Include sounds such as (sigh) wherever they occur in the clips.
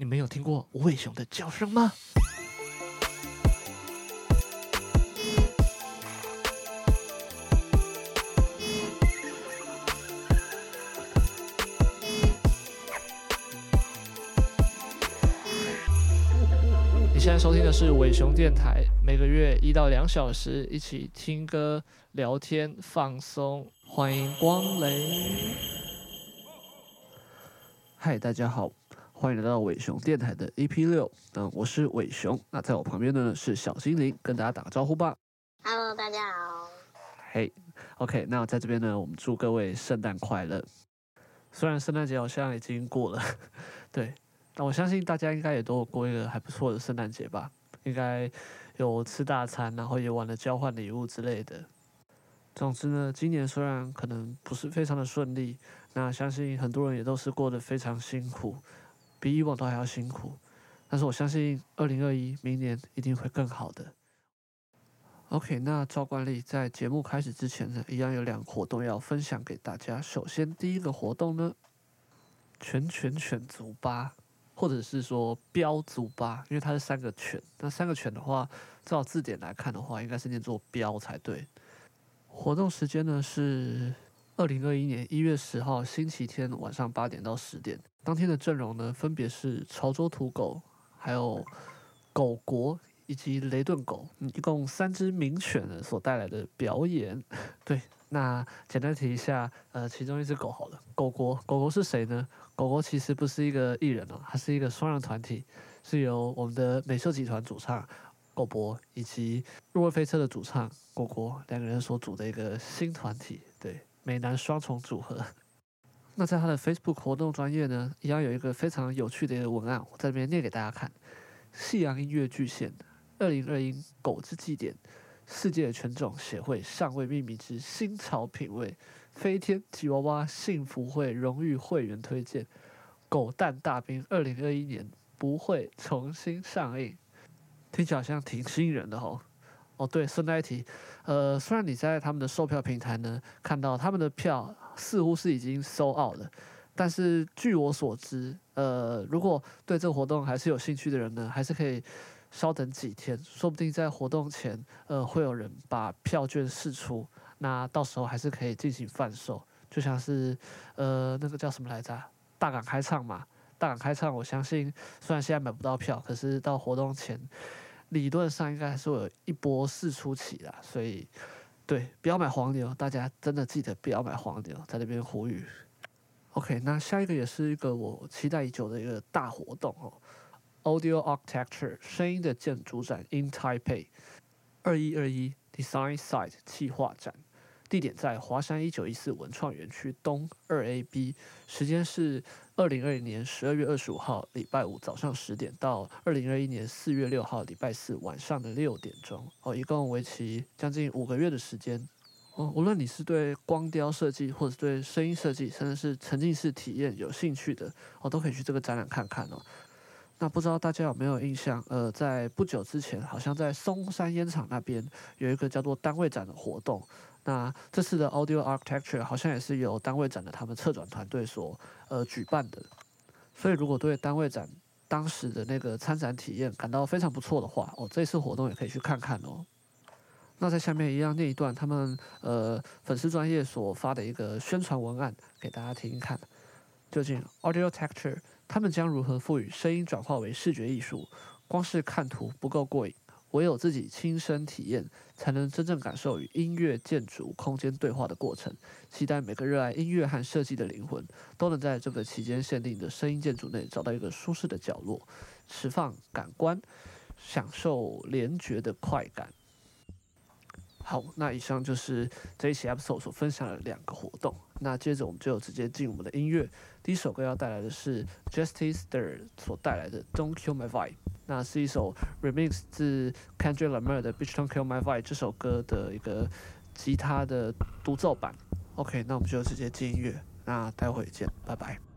你没有听过无尾熊的叫声吗？你现在收听的是尾熊电台，每个月一到两小时，一起听歌、聊天、放松，欢迎光临。嗨，大家好。欢迎来到伟熊电台的 EP 六，嗯，我是伟熊，那在我旁边的呢是小精灵，跟大家打个招呼吧。Hello，大家好。嘿、hey，OK，那在这边呢，我们祝各位圣诞快乐。虽然圣诞节好像已经过了，(laughs) 对，但我相信大家应该也都有过一个还不错的圣诞节吧？应该有吃大餐，然后也玩了交换礼物之类的。总之呢，今年虽然可能不是非常的顺利，那相信很多人也都是过得非常辛苦。比以往都还要辛苦，但是我相信二零二一明年一定会更好的。OK，那照惯例，在节目开始之前呢，一样有两个活动要分享给大家。首先，第一个活动呢，全全犬足吧，或者是说标足吧，因为它是三个犬，那三个犬的话，照字典来看的话，应该是念作标才对。活动时间呢是二零二一年一月十号星期天晚上八点到十点。当天的阵容呢，分别是潮州土狗，还有狗国以及雷顿狗，一共三只名犬呢所带来的表演。(laughs) 对，那简单提一下，呃，其中一只狗好了，狗国，狗国是谁呢？狗国其实不是一个艺人哦，它是一个双人团体，是由我们的美秀集团主唱狗博以及入味飞车的主唱果果两个人所组的一个新团体，对，美男双重组合。那在他的 Facebook 活动专业呢，一样有一个非常有趣的一个文案，我在这边念给大家看：夕阳音乐巨献，二零二一狗之祭典，世界犬种协会尚未命名之新潮品味，飞天吉娃娃幸福会荣誉会员推荐，狗蛋大兵二零二一年不会重新上映，听起来好像挺吸引人的哦。哦，对，顺带一提，呃，虽然你在他们的售票平台呢看到他们的票似乎是已经收好了，但是据我所知，呃，如果对这个活动还是有兴趣的人呢，还是可以稍等几天，说不定在活动前，呃，会有人把票券试出，那到时候还是可以进行贩售，就像是呃那个叫什么来着，大港开唱嘛，大港开唱，我相信虽然现在买不到票，可是到活动前。理论上应该还是会有一波试出期的，所以对，不要买黄牛，大家真的记得不要买黄牛，在那边呼吁。OK，那下一个也是一个我期待已久的一个大活动哦，Audio Architecture 声音的建筑展 in Taipei，二一二一 Design Site 企划展。地点在华山一九一四文创园区东二 A B，时间是二零二零年十二月二十五号礼拜五早上十点到二零二一年四月六号礼拜四晚上的六点钟哦，一共为期将近五个月的时间哦。无论你是对光雕设计，或者对声音设计，甚至是沉浸式体验有兴趣的哦，都可以去这个展览看看哦。那不知道大家有没有印象？呃，在不久之前，好像在松山烟厂那边有一个叫做单位展的活动。那这次的 Audio Architecture 好像也是由单位展的他们策展团队所呃举办的。所以如果对单位展当时的那个参展体验感到非常不错的话，哦，这次活动也可以去看看哦。那在下面一样念一段他们呃粉丝专业所发的一个宣传文案给大家听听看。究竟 Audio Texture 他们将如何赋予声音转化为视觉艺术？光是看图不够过瘾，唯有自己亲身体验，才能真正感受与音乐、建筑、空间对话的过程。期待每个热爱音乐和设计的灵魂，都能在这个期间限定的声音建筑内找到一个舒适的角落，释放感官，享受联觉的快感。好，那以上就是这一期 episode 所分享的两个活动。那接着我们就直接进我们的音乐。第一首歌要带来的是 Justice Ster 所带来的 Don't Kill My Vibe。那是一首 remix 自 Kendrick Lamar 的 Bitch Don't Kill My Vibe 这首歌的一个吉他的独奏版。OK，那我们就直接进音乐。那待会见，拜拜。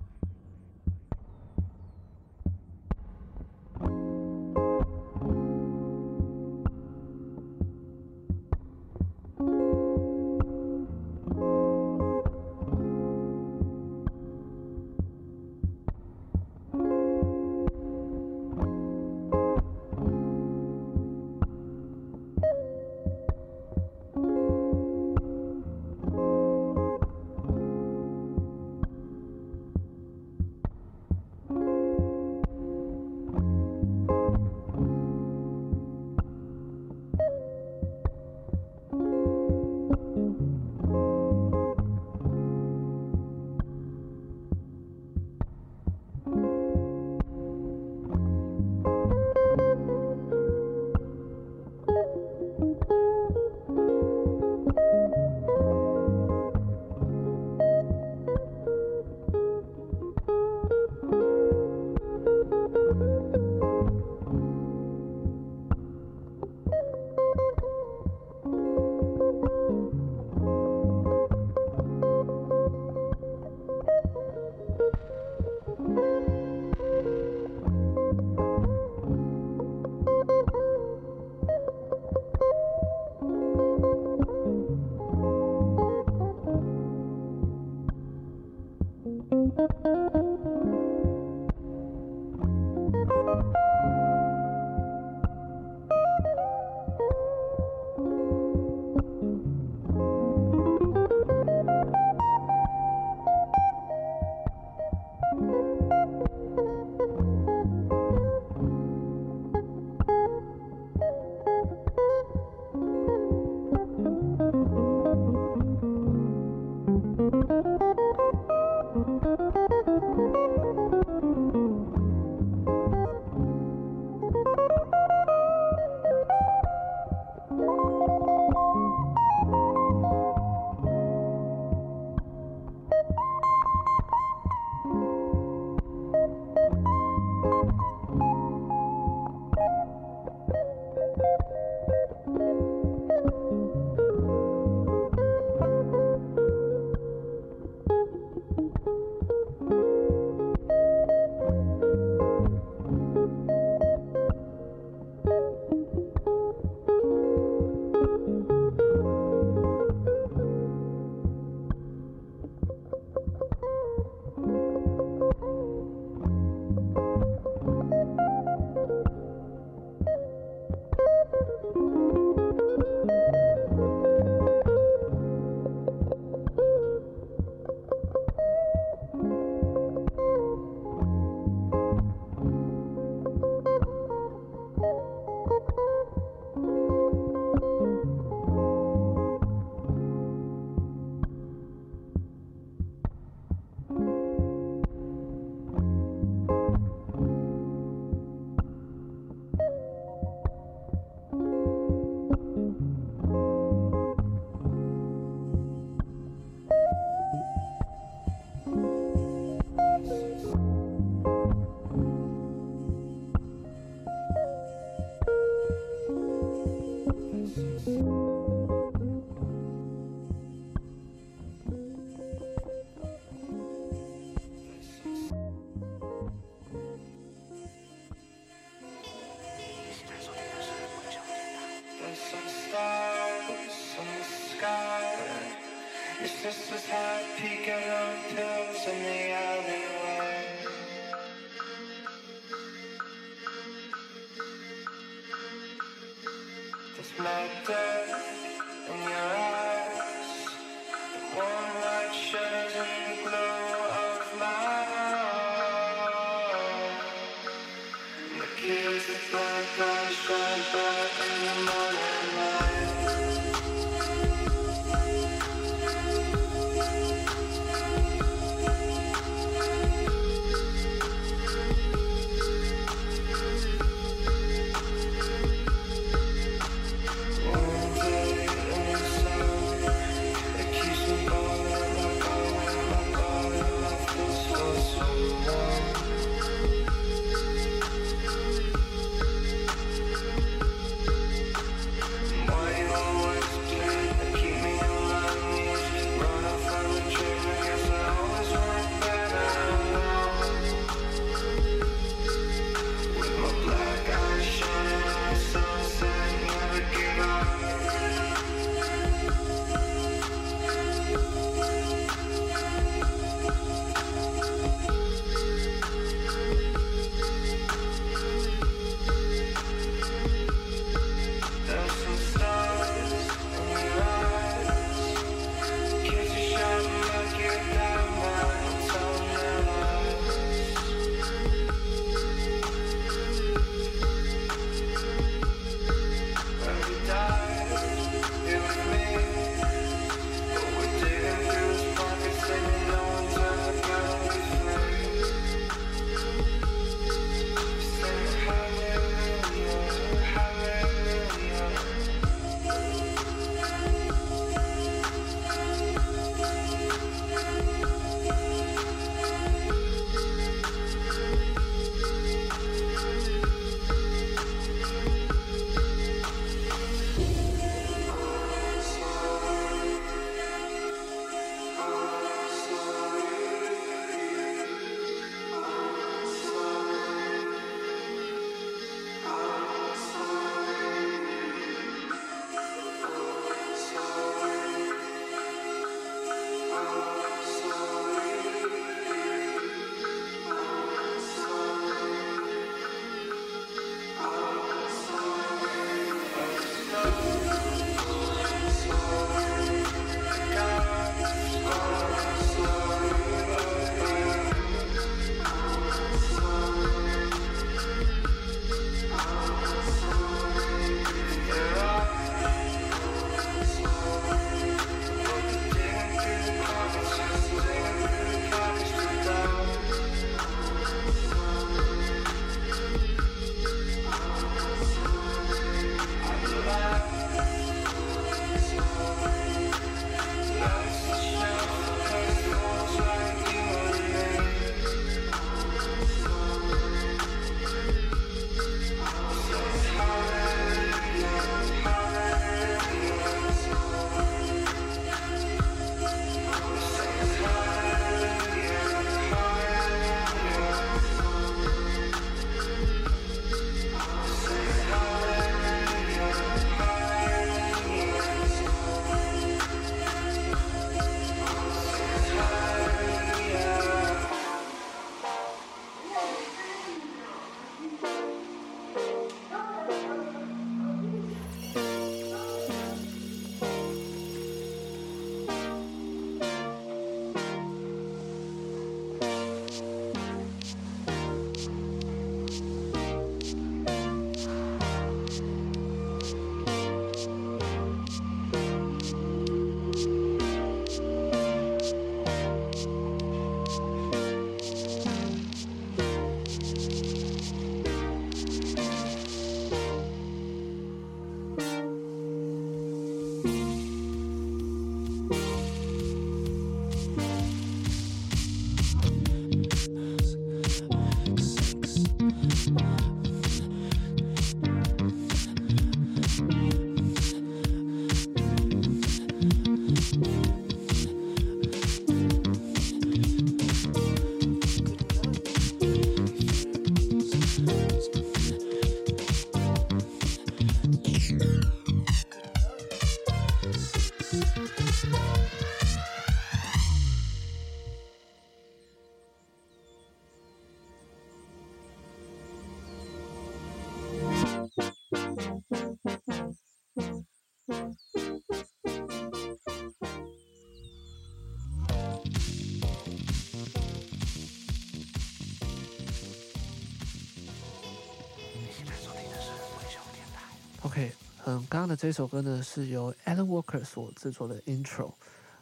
嗯，刚刚的这首歌呢是由 Alan Walker 所制作的 Intro，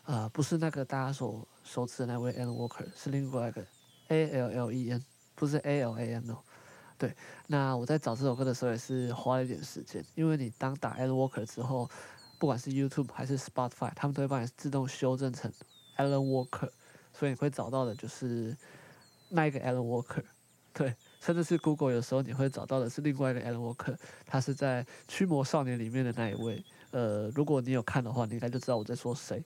啊、呃，不是那个大家所熟知的那位 Alan Walker，是另外一个 A L L E N，不是 A L A N 哦。对，那我在找这首歌的时候也是花了一点时间，因为你当打 Alan Walker 之后，不管是 YouTube 还是 Spotify，他们都会帮你自动修正成 Alan Walker，所以你会找到的就是那一个 Alan Walker。对，甚至是 Google 有时候你会找到的是另外一个 Alan Walker，他是在《驱魔少年》里面的那一位。呃，如果你有看的话，你应该就知道我在说谁。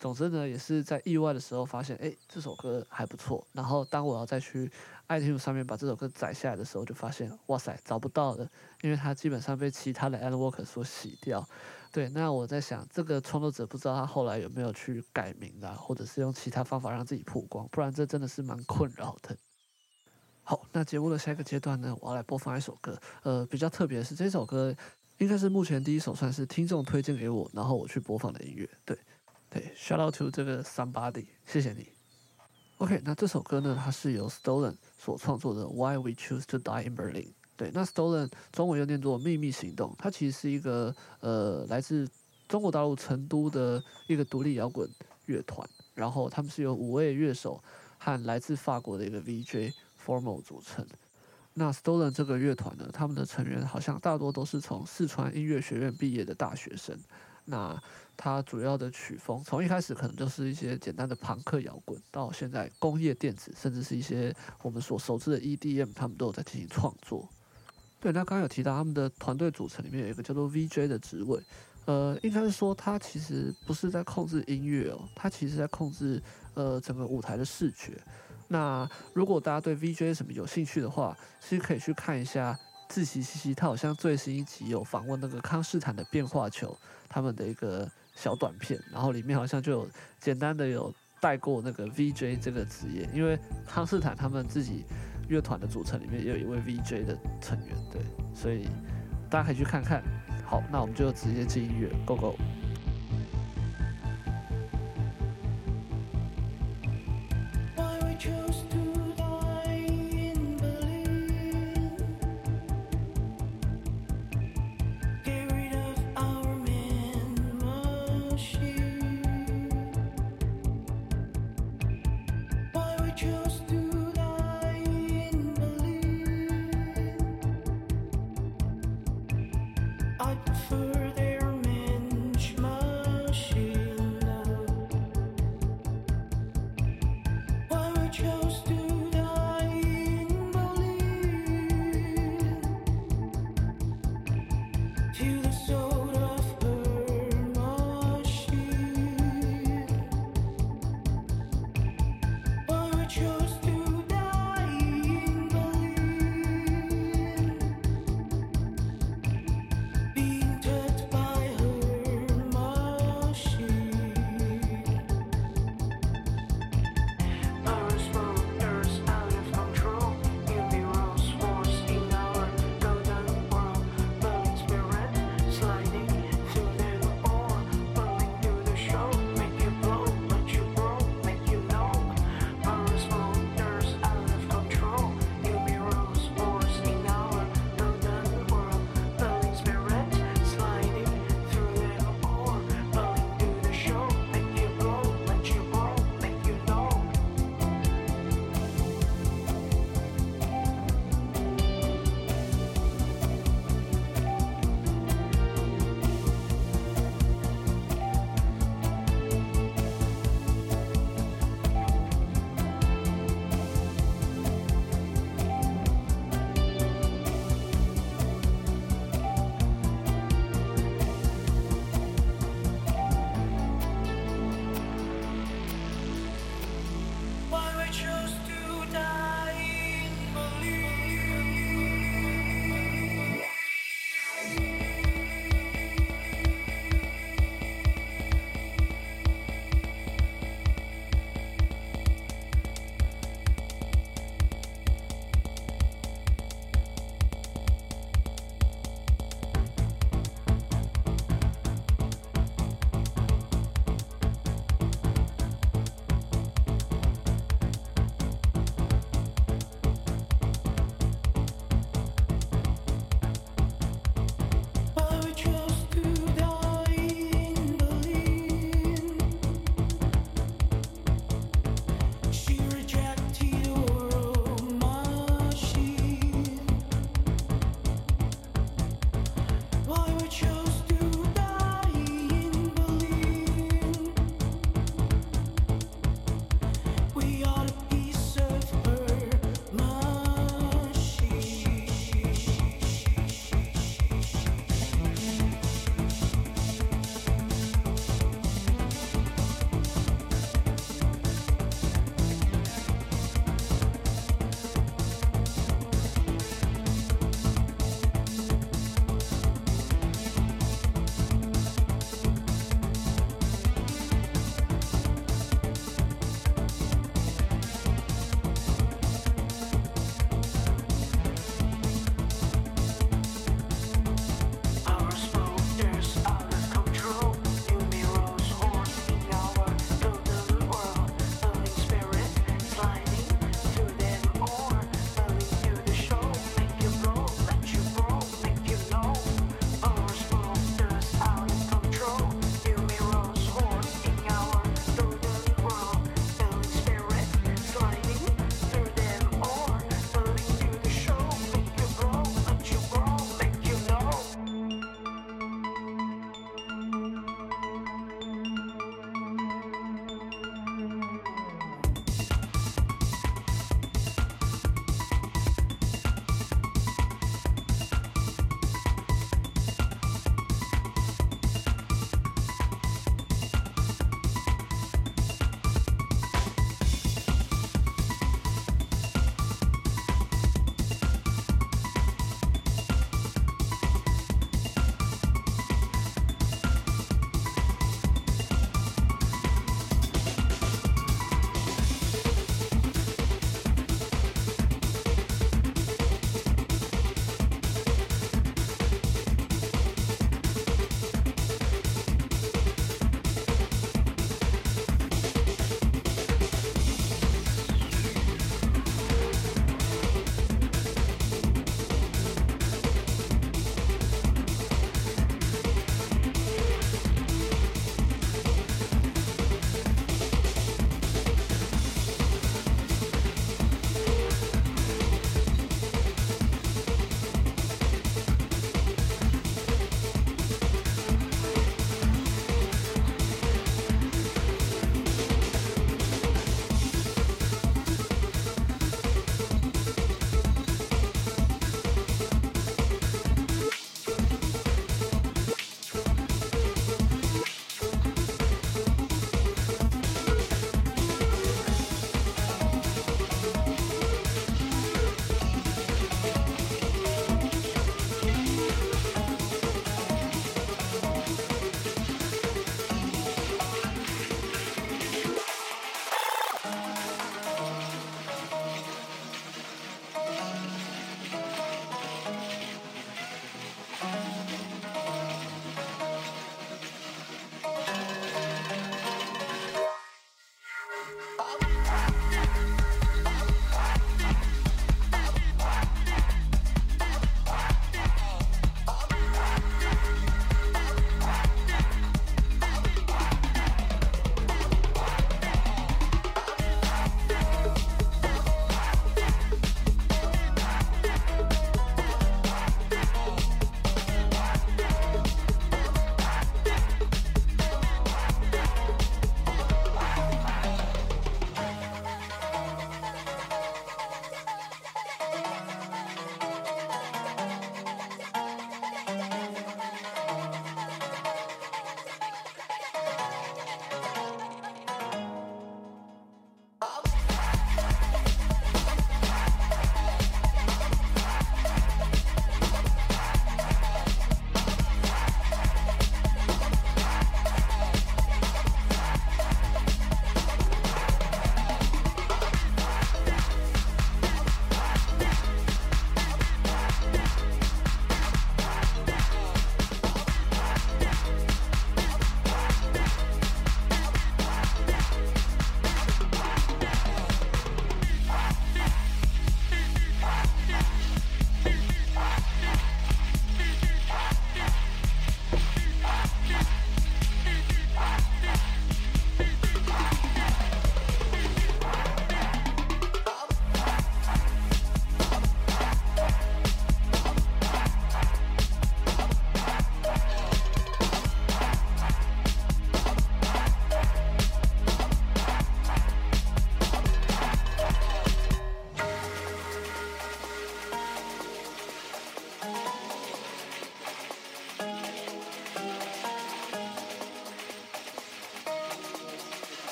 总之呢，也是在意外的时候发现，哎，这首歌还不错。然后当我要再去 iTunes 上面把这首歌载下来的时候，就发现，哇塞，找不到了，因为它基本上被其他的 Alan Walker 所洗掉。对，那我在想，这个创作者不知道他后来有没有去改名啊，或者是用其他方法让自己曝光，不然这真的是蛮困扰的。好，那节目的下一个阶段呢，我要来播放一首歌。呃，比较特别的是，这首歌应该是目前第一首算是听众推荐给我，然后我去播放的音乐。对。对，shout out to 这个 somebody，谢谢你。OK，那这首歌呢，它是由 Stolen 所创作的 Why We Choose to Die in Berlin。对，那 Stolen 中文又念作秘密行动，它其实是一个呃来自中国大陆成都的一个独立摇滚乐团，然后他们是由五位乐手和来自法国的一个 VJ Formal 组成。那 Stolen 这个乐团呢，他们的成员好像大多都是从四川音乐学院毕业的大学生。那他主要的曲风，从一开始可能就是一些简单的朋克摇滚，到现在工业电子，甚至是一些我们所熟知的 EDM，他们都有在进行创作。对，那刚刚有提到他们的团队组成里面有一个叫做 VJ 的职位，呃，应该是说他其实不是在控制音乐哦，他其实在控制呃整个舞台的视觉。那如果大家对 VJ 什么有兴趣的话，其实可以去看一下。自习西西，他好像最新一集有访问那个康斯坦的变化球，他们的一个小短片，然后里面好像就有简单的有带过那个 VJ 这个职业，因为康斯坦他们自己乐团的组成里面也有一位 VJ 的成员，对，所以大家可以去看看。好，那我们就直接进音乐，Go Go。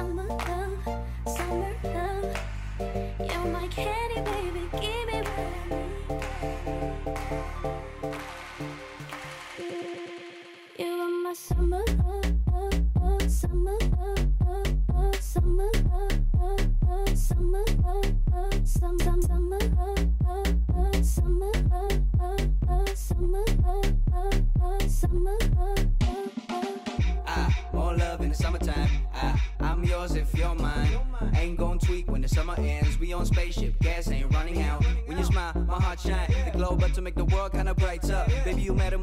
Summer love, summer love. You're my candy baby, give me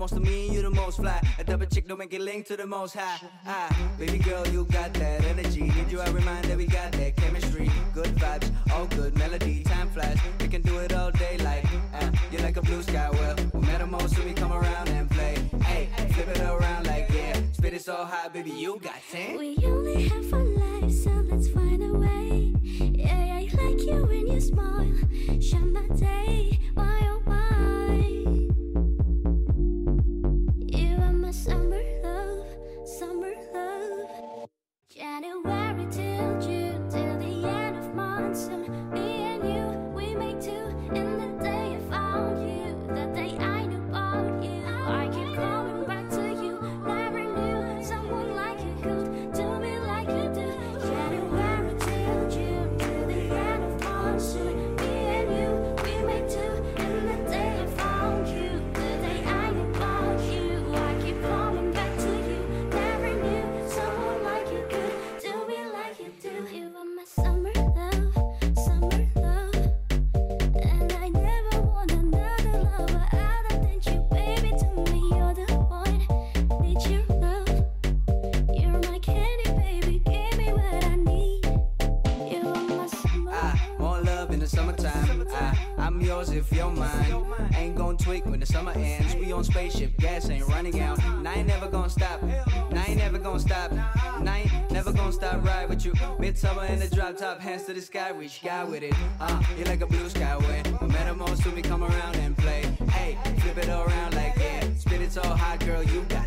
to me, you the most fly. A double chick don't make it link to the most high. Ah, baby girl, you got that energy. Need you I remind that we got that chemistry. Good vibes, all good melody. Time flies, we can do it all day like. Ah, you're like a blue sky. Well, we met them all, so we come around and play. Hey, flip it around like yeah. Spit it so high, baby, you got ten. We only have one top, hands to the sky, reach God with it. Uh, you're like a blue sky when we met them all, so we come around and play. Hey, flip it around like yeah, spit it so hot, girl, you got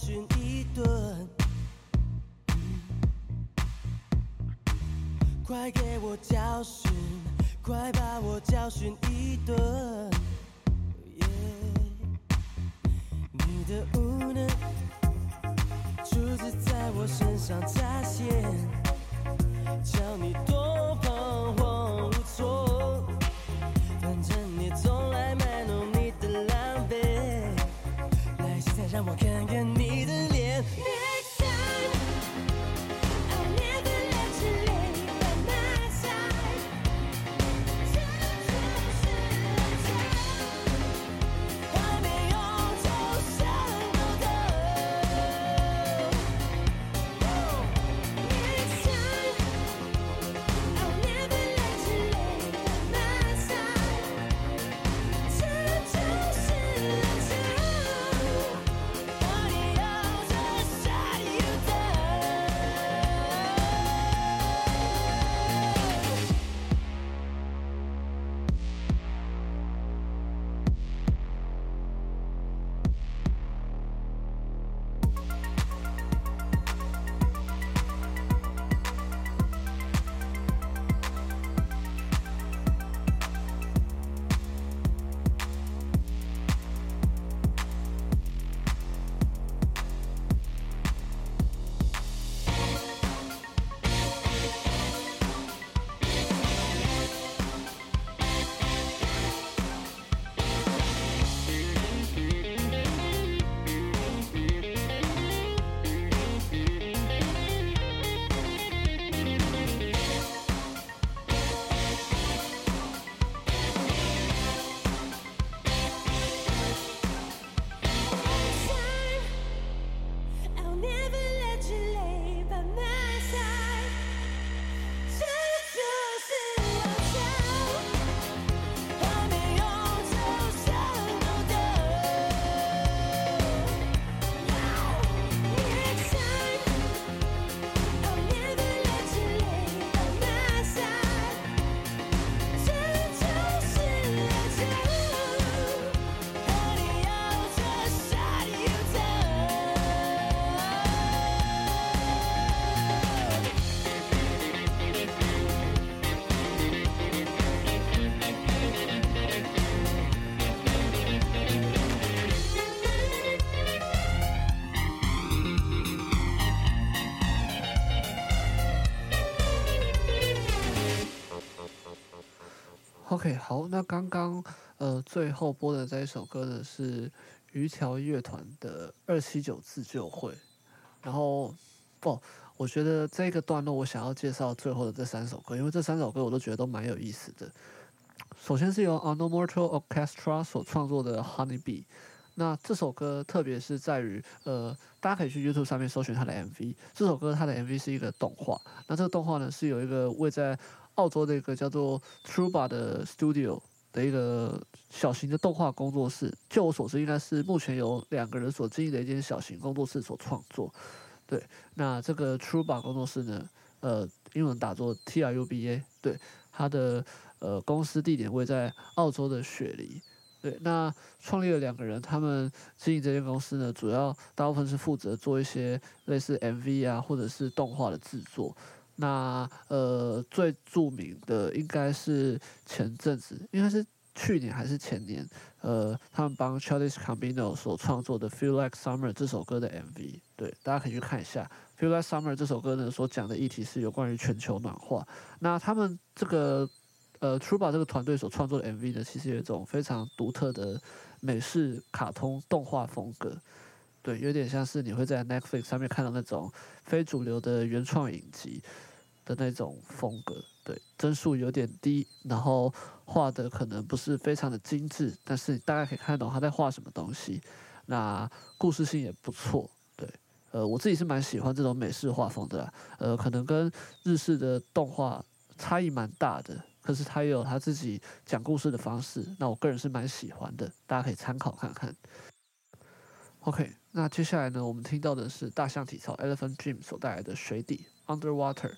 训一顿快给我教训快把我教训好，那刚刚呃最后播的这一首歌呢是鱼条乐团的二七九自救会，然后不，我觉得这个段落我想要介绍最后的这三首歌，因为这三首歌我都觉得都蛮有意思的。首先是由 Onomortal Orchestra 所创作的 Honeybee。那这首歌特别是在于，呃，大家可以去 YouTube 上面搜寻它的 MV。这首歌它的 MV 是一个动画，那这个动画呢是有一个位在澳洲的一个叫做 Truba 的 Studio 的一个小型的动画工作室。就我所知，应该是目前由两个人所经营的一间小型工作室所创作。对，那这个 Truba 工作室呢，呃，英文打作 T R U B A，对，它的呃公司地点位在澳洲的雪梨。对，那创立了两个人，他们经营这间公司呢，主要大部分是负责做一些类似 MV 啊，或者是动画的制作。那呃，最著名的应该是前阵子，应该是去年还是前年，呃，他们帮 Childish Gambino 所创作的《Feel Like Summer》这首歌的 MV。对，大家可以去看一下《Feel Like Summer》这首歌呢，所讲的议题是有关于全球暖化。那他们这个。呃，Truba 这个团队所创作的 MV 呢，其实有一种非常独特的美式卡通动画风格，对，有点像是你会在 Netflix 上面看到那种非主流的原创影集的那种风格，对，帧数有点低，然后画的可能不是非常的精致，但是大概可以看得懂他在画什么东西，那故事性也不错，对，呃，我自己是蛮喜欢这种美式画风的，呃，可能跟日式的动画差异蛮大的。可是他也有他自己讲故事的方式，那我个人是蛮喜欢的，大家可以参考看看。OK，那接下来呢，我们听到的是大象体操 Elephant Dream 所带来的水底 Underwater。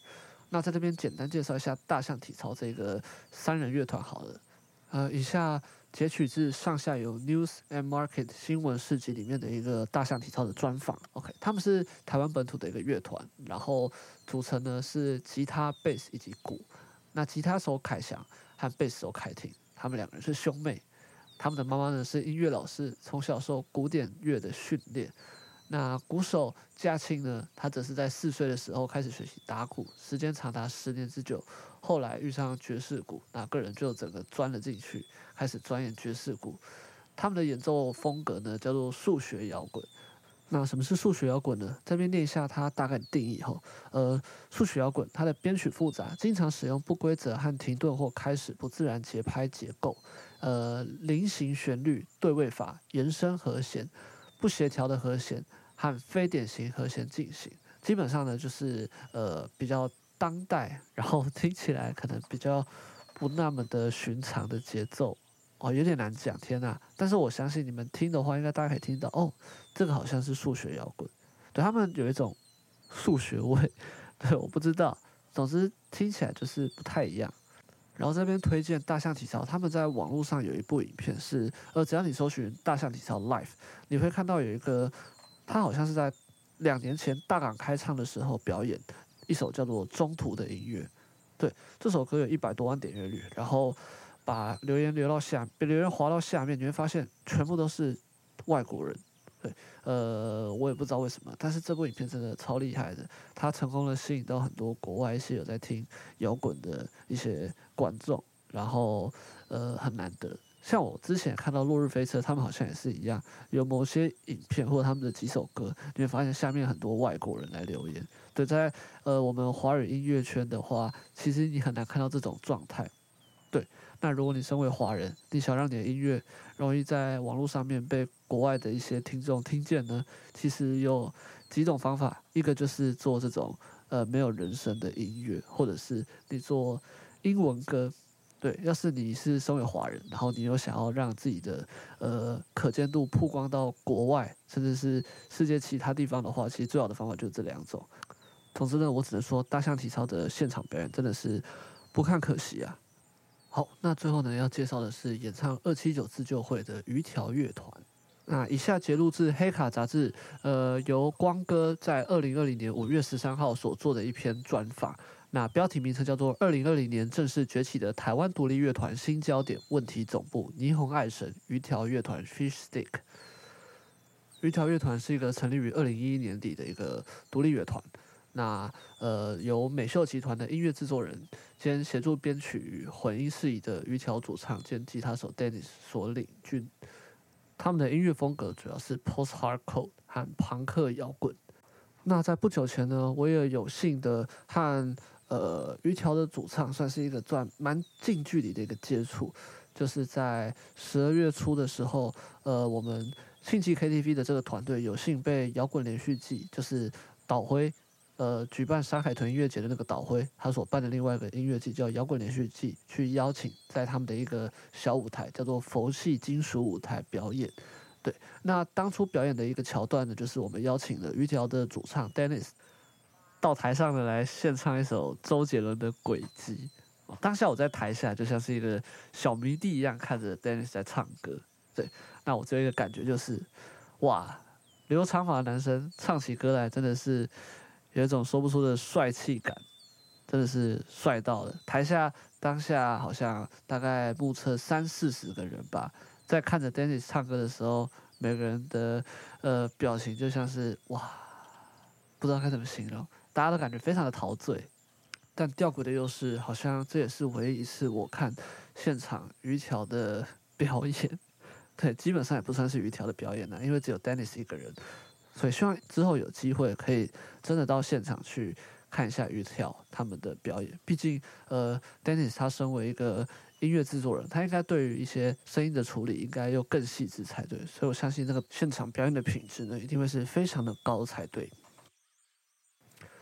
那在这边简单介绍一下大象体操这个三人乐团好了。呃，以下截取自上下游 News and Market 新闻市集里面的一个大象体操的专访。OK，他们是台湾本土的一个乐团，然后组成呢是吉他、贝斯以及鼓。那吉他手凯翔和贝斯手凯婷，他们两个人是兄妹。他们的妈妈呢是音乐老师，从小受古典乐的训练。那鼓手嘉庆呢，他则是在四岁的时候开始学习打鼓，时间长达十年之久。后来遇上爵士鼓，那个人就整个钻了进去，开始钻研爵士鼓。他们的演奏风格呢，叫做数学摇滚。那什么是数学摇滚呢？这边念一下它大概的定义后，呃，数学摇滚它的编曲复杂，经常使用不规则和停顿或开始不自然节拍结构，呃，菱形旋律、对位法、延伸和弦、不协调的和弦和非典型和弦进行。基本上呢，就是呃比较当代，然后听起来可能比较不那么的寻常的节奏。哦，有点难讲，天呐！但是我相信你们听的话，应该大家可以听到哦，这个好像是数学摇滚，对，他们有一种数学味，对，我不知道，总之听起来就是不太一样。然后这边推荐大象体操，他们在网络上有一部影片是，呃，只要你搜寻大象体操 live，你会看到有一个，他好像是在两年前大港开唱的时候表演一首叫做《中途》的音乐，对，这首歌有一百多万点阅率，然后。把留言留到下，被留言滑到下面，你会发现全部都是外国人。对，呃，我也不知道为什么，但是这部影片真的超厉害的，它成功的吸引到很多国外一些有在听摇滚的一些观众，然后呃很难得。像我之前看到落日飞车，他们好像也是一样，有某些影片或他们的几首歌，你会发现下面很多外国人来留言。对，在呃我们华语音乐圈的话，其实你很难看到这种状态。对。那如果你身为华人，你想让你的音乐容易在网络上面被国外的一些听众听见呢？其实有几种方法，一个就是做这种呃没有人声的音乐，或者是你做英文歌。对，要是你是身为华人，然后你又想要让自己的呃可见度曝光到国外，甚至是世界其他地方的话，其实最好的方法就是这两种。总之呢，我只能说大象体操的现场表演真的是不看可惜啊。好，那最后呢，要介绍的是演唱二七九自救会的鱼条乐团。那以下节录自《黑卡》杂志，呃，由光哥在二零二零年五月十三号所做的一篇专访。那标题名称叫做《二零二零年正式崛起的台湾独立乐团新焦点问题总部：霓虹爱神鱼条乐团 （Fish Stick）。鱼条乐团是一个成立于二零一一年底的一个独立乐团。那呃，由美秀集团的音乐制作人兼协助编曲与混音事宜的鱼条主唱兼吉他手 Dennis 所领军。他们的音乐风格主要是 Post Hardcore 和朋克摇滚。那在不久前呢，我也有幸的和呃鱼条的主唱算是一个算蛮近距离的一个接触，就是在十二月初的时候，呃，我们庆记 KTV 的这个团队有幸被摇滚连续剧就是导辉。呃，举办山海豚音乐节的那个导辉，他所办的另外一个音乐季叫摇滚连续季，去邀请在他们的一个小舞台叫做佛系金属舞台表演。对，那当初表演的一个桥段呢，就是我们邀请了于条的主唱 Dennis 到台上的来献唱一首周杰伦的《轨迹》。当下我在台下就像是一个小迷弟一样看着 Dennis 在唱歌。对，那我只有一个感觉就是，哇，留长发的男生唱起歌来真的是。有一种说不出的帅气感，真的是帅到了。台下当下好像大概目测三四十个人吧，在看着 Dennis 唱歌的时候，每个人的呃表情就像是哇，不知道该怎么形容，大家都感觉非常的陶醉。但吊诡的又是，好像这也是唯一一次我看现场鱼条的 (laughs) 表演。对，基本上也不算是鱼条的表演了，因为只有 Dennis 一个人。所以希望之后有机会可以真的到现场去看一下鱼条他们的表演。毕竟，呃，Dennis 他身为一个音乐制作人，他应该对于一些声音的处理应该又更细致才对。所以我相信这个现场表演的品质呢，一定会是非常的高才对。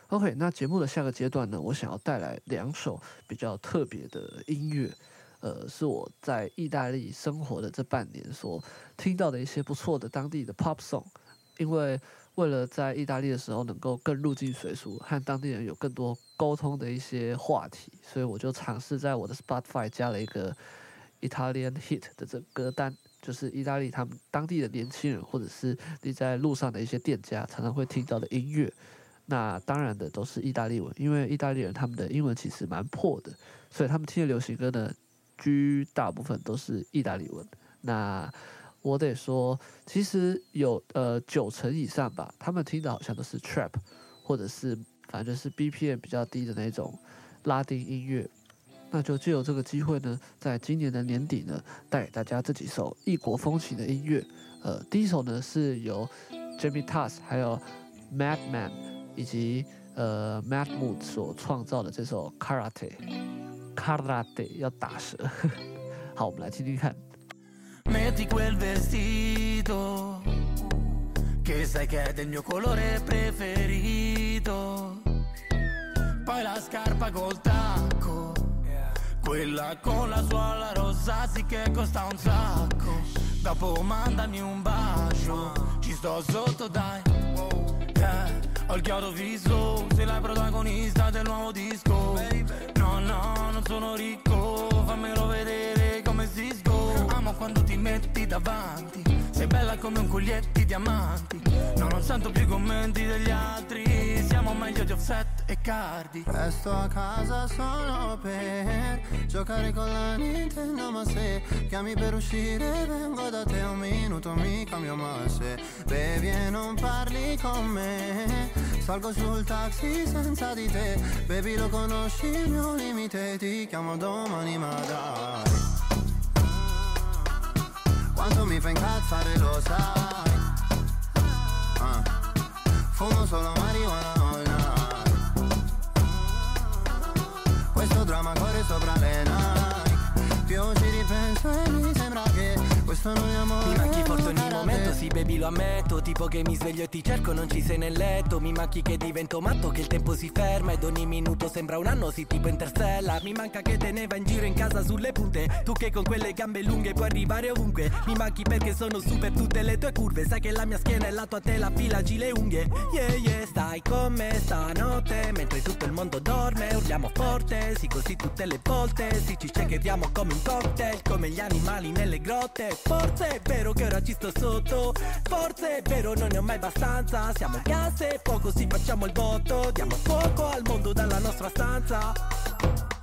OK，那节目的下个阶段呢，我想要带来两首比较特别的音乐，呃，是我在意大利生活的这半年所听到的一些不错的当地的 Pop Song。因为为了在意大利的时候能够更入境随俗，和当地人有更多沟通的一些话题，所以我就尝试在我的 Spotify 加了一个 Italian Hit 的这歌单，就是意大利他们当地的年轻人或者是你在路上的一些店家常常会听到的音乐。那当然的都是意大利文，因为意大利人他们的英文其实蛮破的，所以他们听的流行歌呢，居大部分都是意大利文。那我得说，其实有呃九成以上吧，他们听的好像都是 Trap，或者是反正就是 BPM 比较低的那种拉丁音乐。那就借由这个机会呢，在今年的年底呢，带给大家这几首异国风情的音乐。呃，第一首呢是由 Jamie Tass 还有 Madman 以及呃 Mad Mood 所创造的这首 Karate Karate 要打舌。好，我们来听听看。 Metti (laughs) quel vestito che sai che è del mio colore preferito. Poi la scarpa col tacco, quella con la suola rossa sì che costa un sacco. Dopo mandami un bacio, ci sto sotto dai. Ho il chiodo fisso, sei la protagonista del nuovo disco. No, no, non sono ricco, fammelo vedere come si sgo. Amo quando ti metti davanti, bella come un coglietto di diamanti. No, non sento più i commenti degli altri, siamo meglio di offset e cardi. Resto a casa solo per giocare con la Nintendo Ma se chiami per uscire vengo da te un minuto mi cambio Ma se bevi e non parli con me Salgo sul taxi senza di te Baby lo conosci il mio limite Ti chiamo domani ma dai Quanto mi fa incazzare lo sai. Ah. Fumo solo marijuana all night Questo dramma corre sopra le Nike non è amore Mi manchi forse ogni momento, sì baby lo ammetto. Tipo che mi sveglio e ti cerco, non ci sei nel letto. Mi manchi che divento matto, che il tempo si ferma. Ed ogni minuto sembra un anno, sì tipo interstellar. Mi manca che te ne va in giro in casa sulle punte. Tu che con quelle gambe lunghe puoi arrivare ovunque. Mi manchi perché sono su per tutte le tue curve. Sai che la mia schiena è la tua tela, filaci le unghie. Yeah yeah, stai con me stanotte Mentre tutto il mondo dorme, urliamo forte Sì così tutte le volte. Sì ci diamo come un cocktail Come gli animali nelle grotte Forse è vero che ora ci sto sotto. Forse è vero non ne ho mai abbastanza. Siamo gas e poco si facciamo il voto Diamo fuoco al mondo dalla nostra stanza.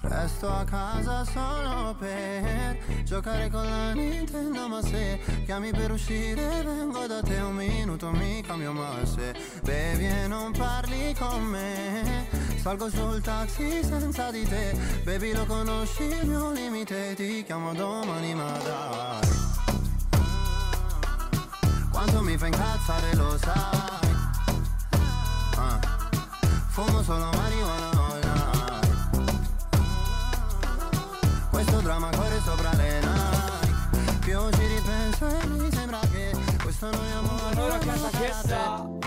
Resto a casa solo per giocare con la Nintendo Ma se chiami per uscire vengo da te un minuto mi cambio Ma se bevi e non parli con me Salgo sul taxi senza di te. Baby lo conosci il mio limite Ti chiamo domani ma dai Quanto mi fa incazzare lo sai. Ah. Fumo solo marijuana all night questo dramma corre sopra le Nike Più ci ripenso e mi sembra che questo non è amore Ora a casa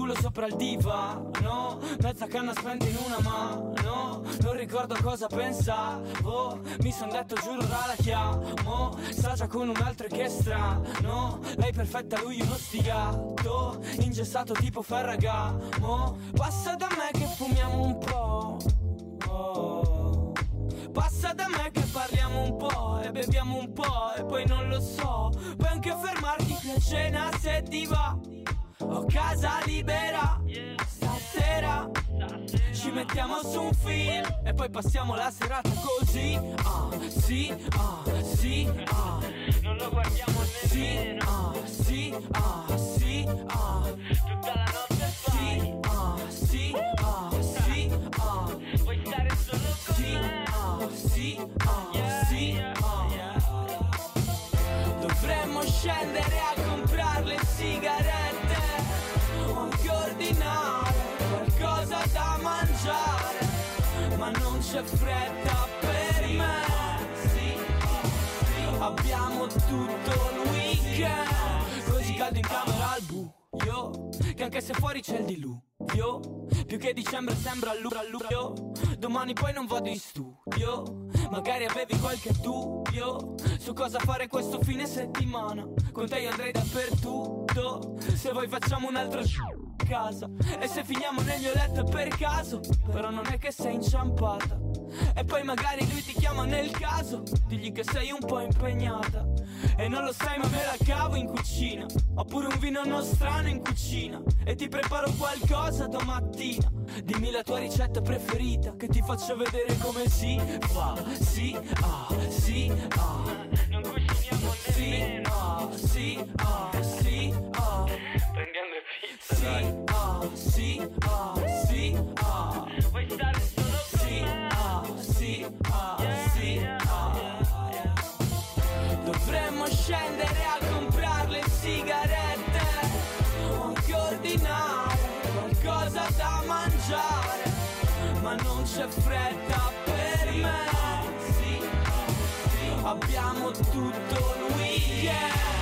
culo sopra il divano Mezza canna spenta in una mano Non ricordo cosa pensavo Mi son detto giuro ora la chiamo Sta già con un altro che strano Lei perfetta, lui uno sfigato Ingessato tipo Ferragamo Passa da me che fumiamo un po' Oh. Passa da me che parliamo un po' e beviamo un po' e poi non lo so. Puoi anche fermarti qui a cena se ti va. Ho casa libera stasera. Ci mettiamo su un film e poi passiamo la serata così. Ah, sì, ah, sì, ah. Non lo guardiamo Sì, ah, sì, ah, sì, ah. Tutta la notte sì, ah, sì, ah, sì, ah. Vuoi stare solo con sì, ah, sì, ah, sì, ah. Dovremmo scendere a mangiare, ma non c'è fretta per me. Abbiamo tutto il weekend, così caldo in camera al buio, che anche se fuori c'è il diluvio, più che dicembre sembra all'ura all'ura. Domani poi non vado in studio, magari avevi qualche dubbio su cosa fare questo fine settimana. Con te io andrei dappertutto, se vuoi facciamo un altro show. Casa. E se finiamo nel mio letto è per caso? Però non è che sei inciampata. E poi magari lui ti chiama nel caso. Digli che sei un po' impegnata. E non lo sai ma me la cavo in cucina. Oppure un vino nostrano in cucina. E ti preparo qualcosa domattina. Dimmi la tua ricetta preferita Che ti faccio vedere come si fa. Si, ah, si, ah. Non cuciniamo nemmeno. Sì, ah, sì, ah Prendiamo pizza, sì, ah, sì, ah, sì, ah. Vuoi stare solo con Sì, me? sì, ah, sì, ah. Dovremmo scendere a comprare le sigarette o anche ordinare qualcosa da mangiare, ma non c'è fretta per me. Abbiamo tutto il weekend.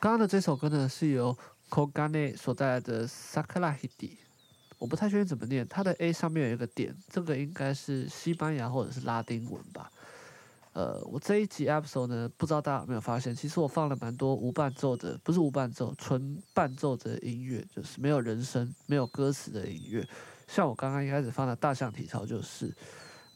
刚刚的这首歌呢是由 Kogane 所带来的 Sakura Hidi，我不太确定怎么念，它的 A 上面有一个点，这个应该是西班牙或者是拉丁文吧。呃，我这一集 episode 呢，不知道大家有没有发现，其实我放了蛮多无伴奏的，不是无伴奏，纯伴奏的音乐，就是没有人声、没有歌词的音乐。像我刚刚一开始放的大象体操就是。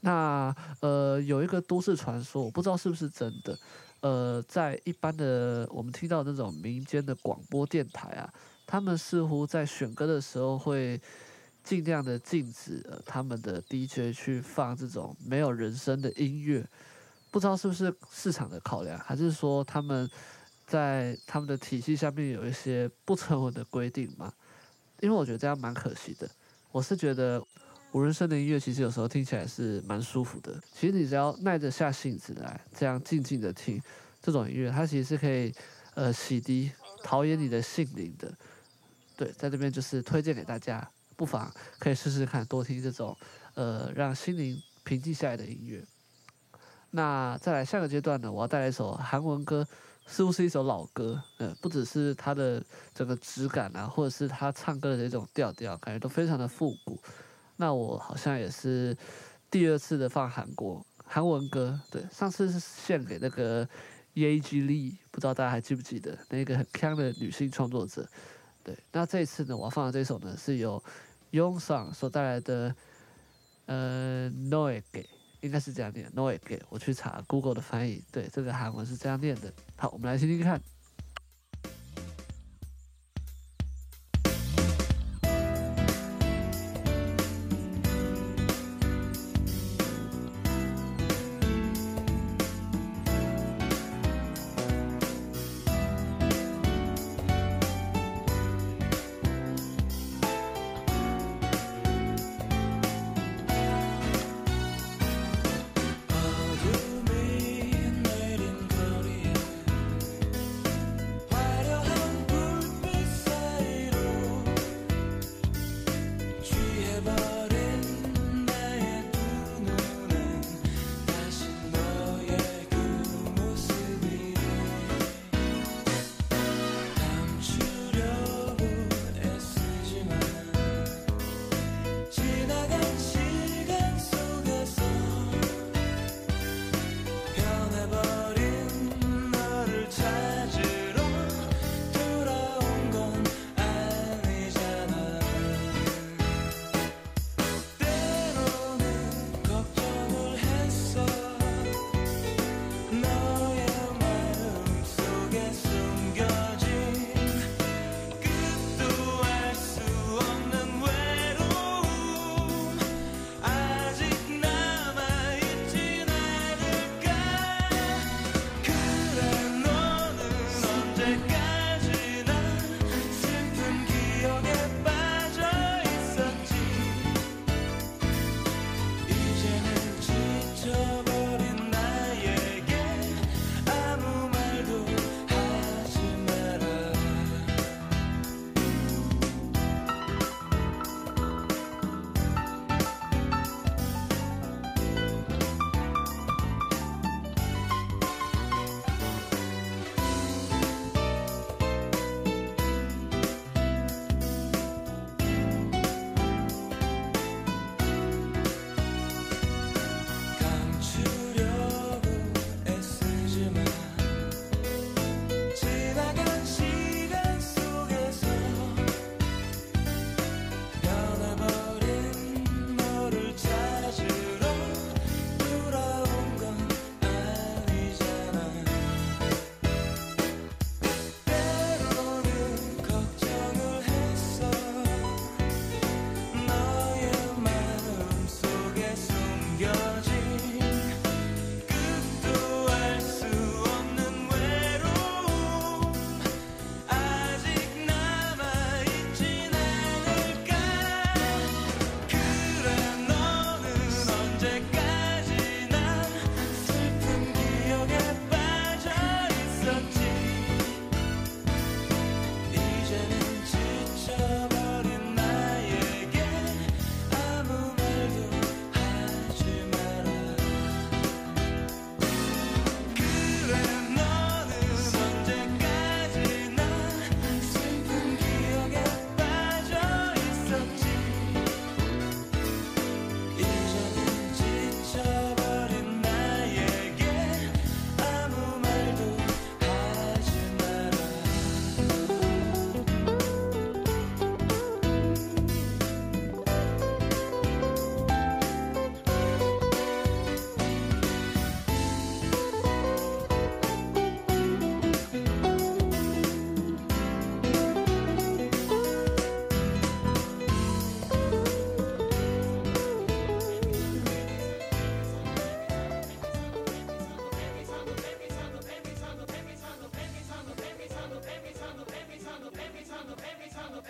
那呃，有一个都市传说，我不知道是不是真的。呃，在一般的我们听到那种民间的广播电台啊，他们似乎在选歌的时候会尽量的禁止他们的 DJ 去放这种没有人声的音乐。不知道是不是市场的考量，还是说他们在他们的体系下面有一些不成文的规定嘛？因为我觉得这样蛮可惜的。我是觉得无人声的音乐其实有时候听起来是蛮舒服的。其实你只要耐着下性子来，这样静静的听这种音乐，它其实是可以呃洗涤、陶冶你的心灵的。对，在这边就是推荐给大家，不妨可以试试看，多听这种呃让心灵平静下来的音乐。那再来下个阶段呢，我要带来一首韩文歌，似乎是一首老歌，呃，不只是它的整个质感啊，或者是他唱歌的这种调调，感觉都非常的复古。那我好像也是第二次的放韩国韩文歌，对，上次是献给那个 Ye.G Lee，不知道大家还记不记得那个很强的女性创作者，对。那这一次呢，我要放的这首呢，是由 Yongsang 所带来的，呃，Noege。应该是这样念，Noege。我去查 Google 的翻译，对，这个韩文是这样念的。好，我们来听听看。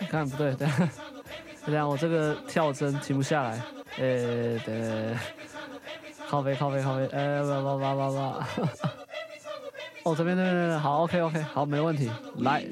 (laughs) 看不对，(laughs) 等下，等下，我这个跳针停不下来。呃、欸，等，靠背，靠背，靠背。呃、欸，哇哇哇哇哇。(laughs) 哦，这边，这边，这边，好、OK, OK, 好，没问题，来。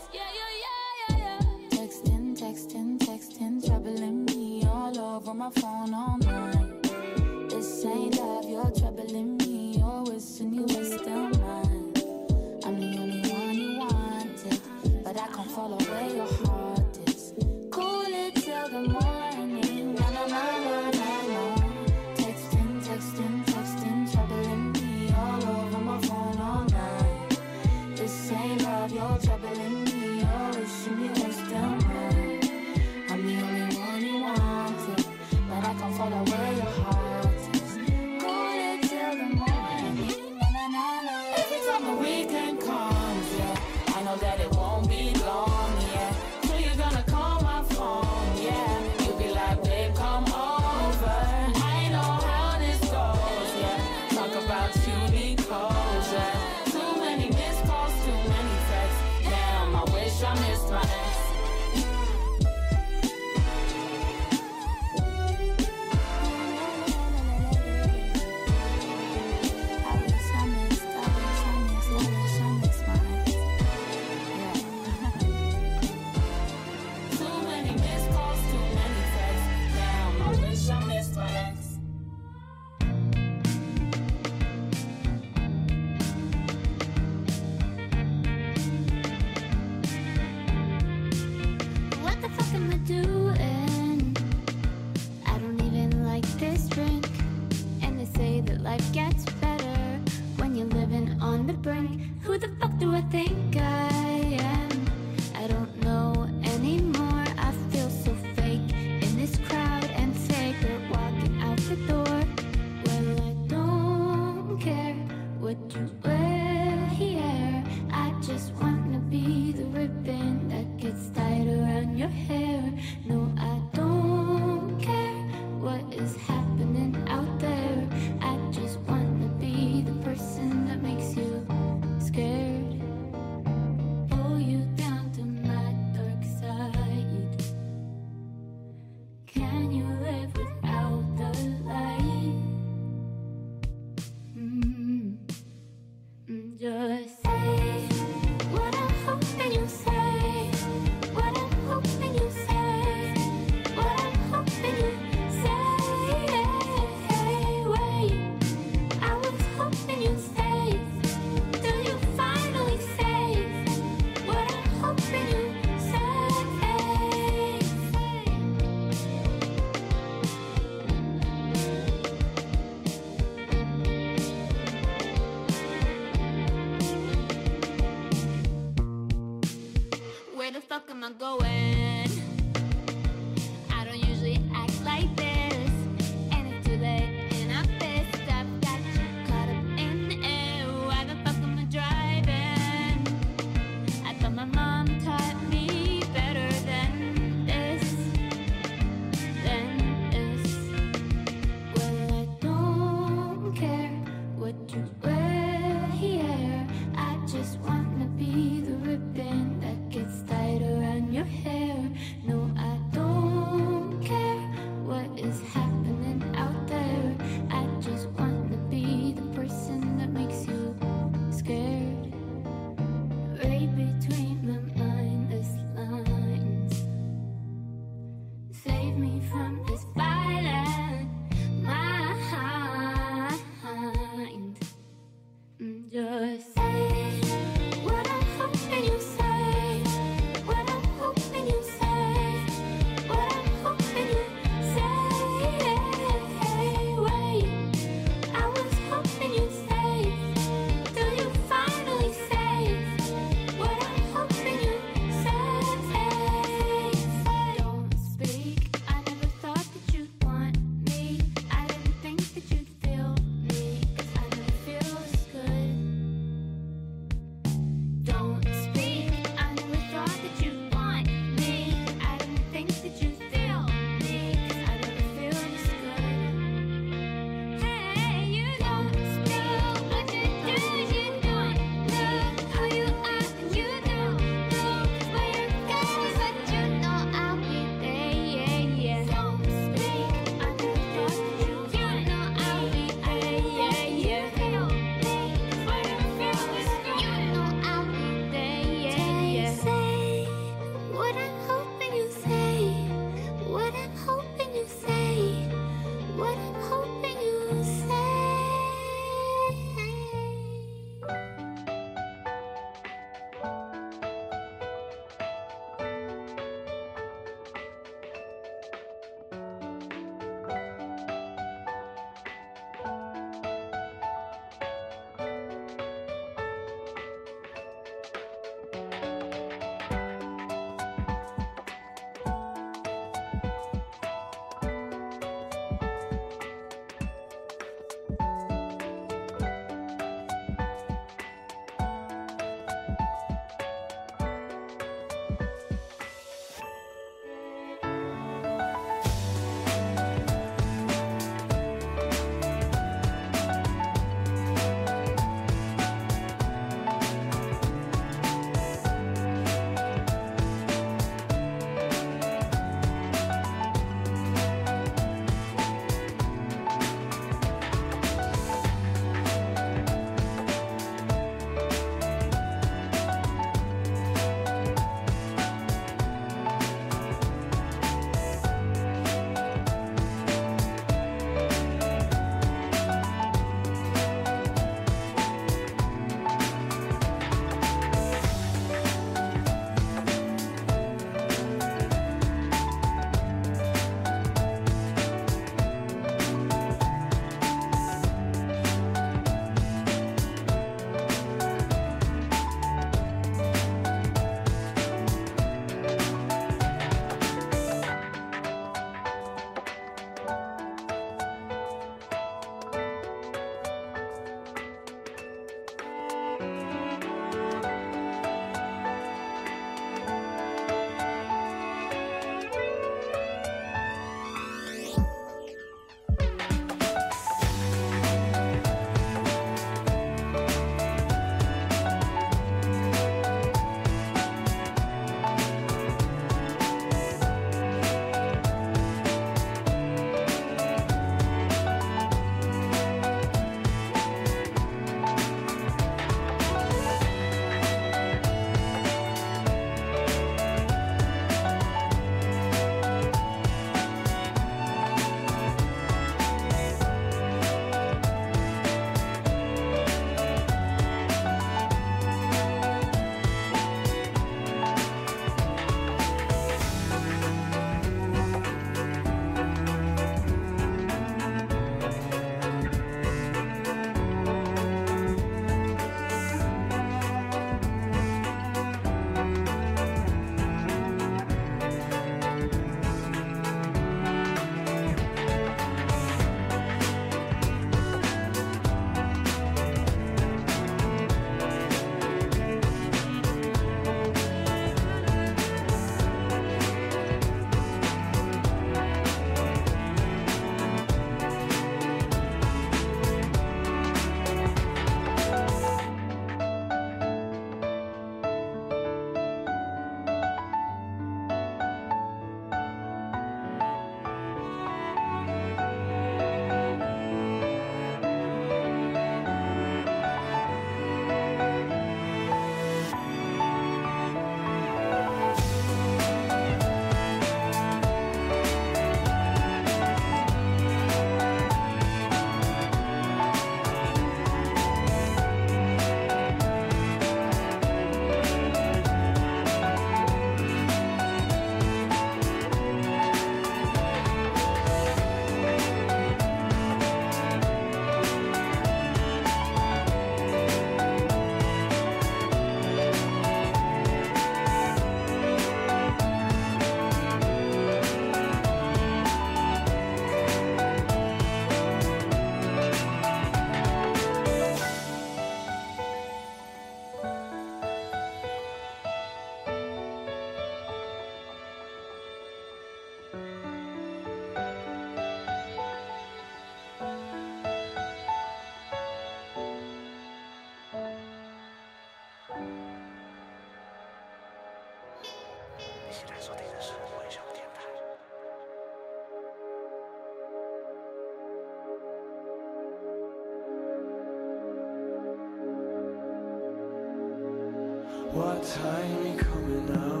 What time you coming out?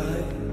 I.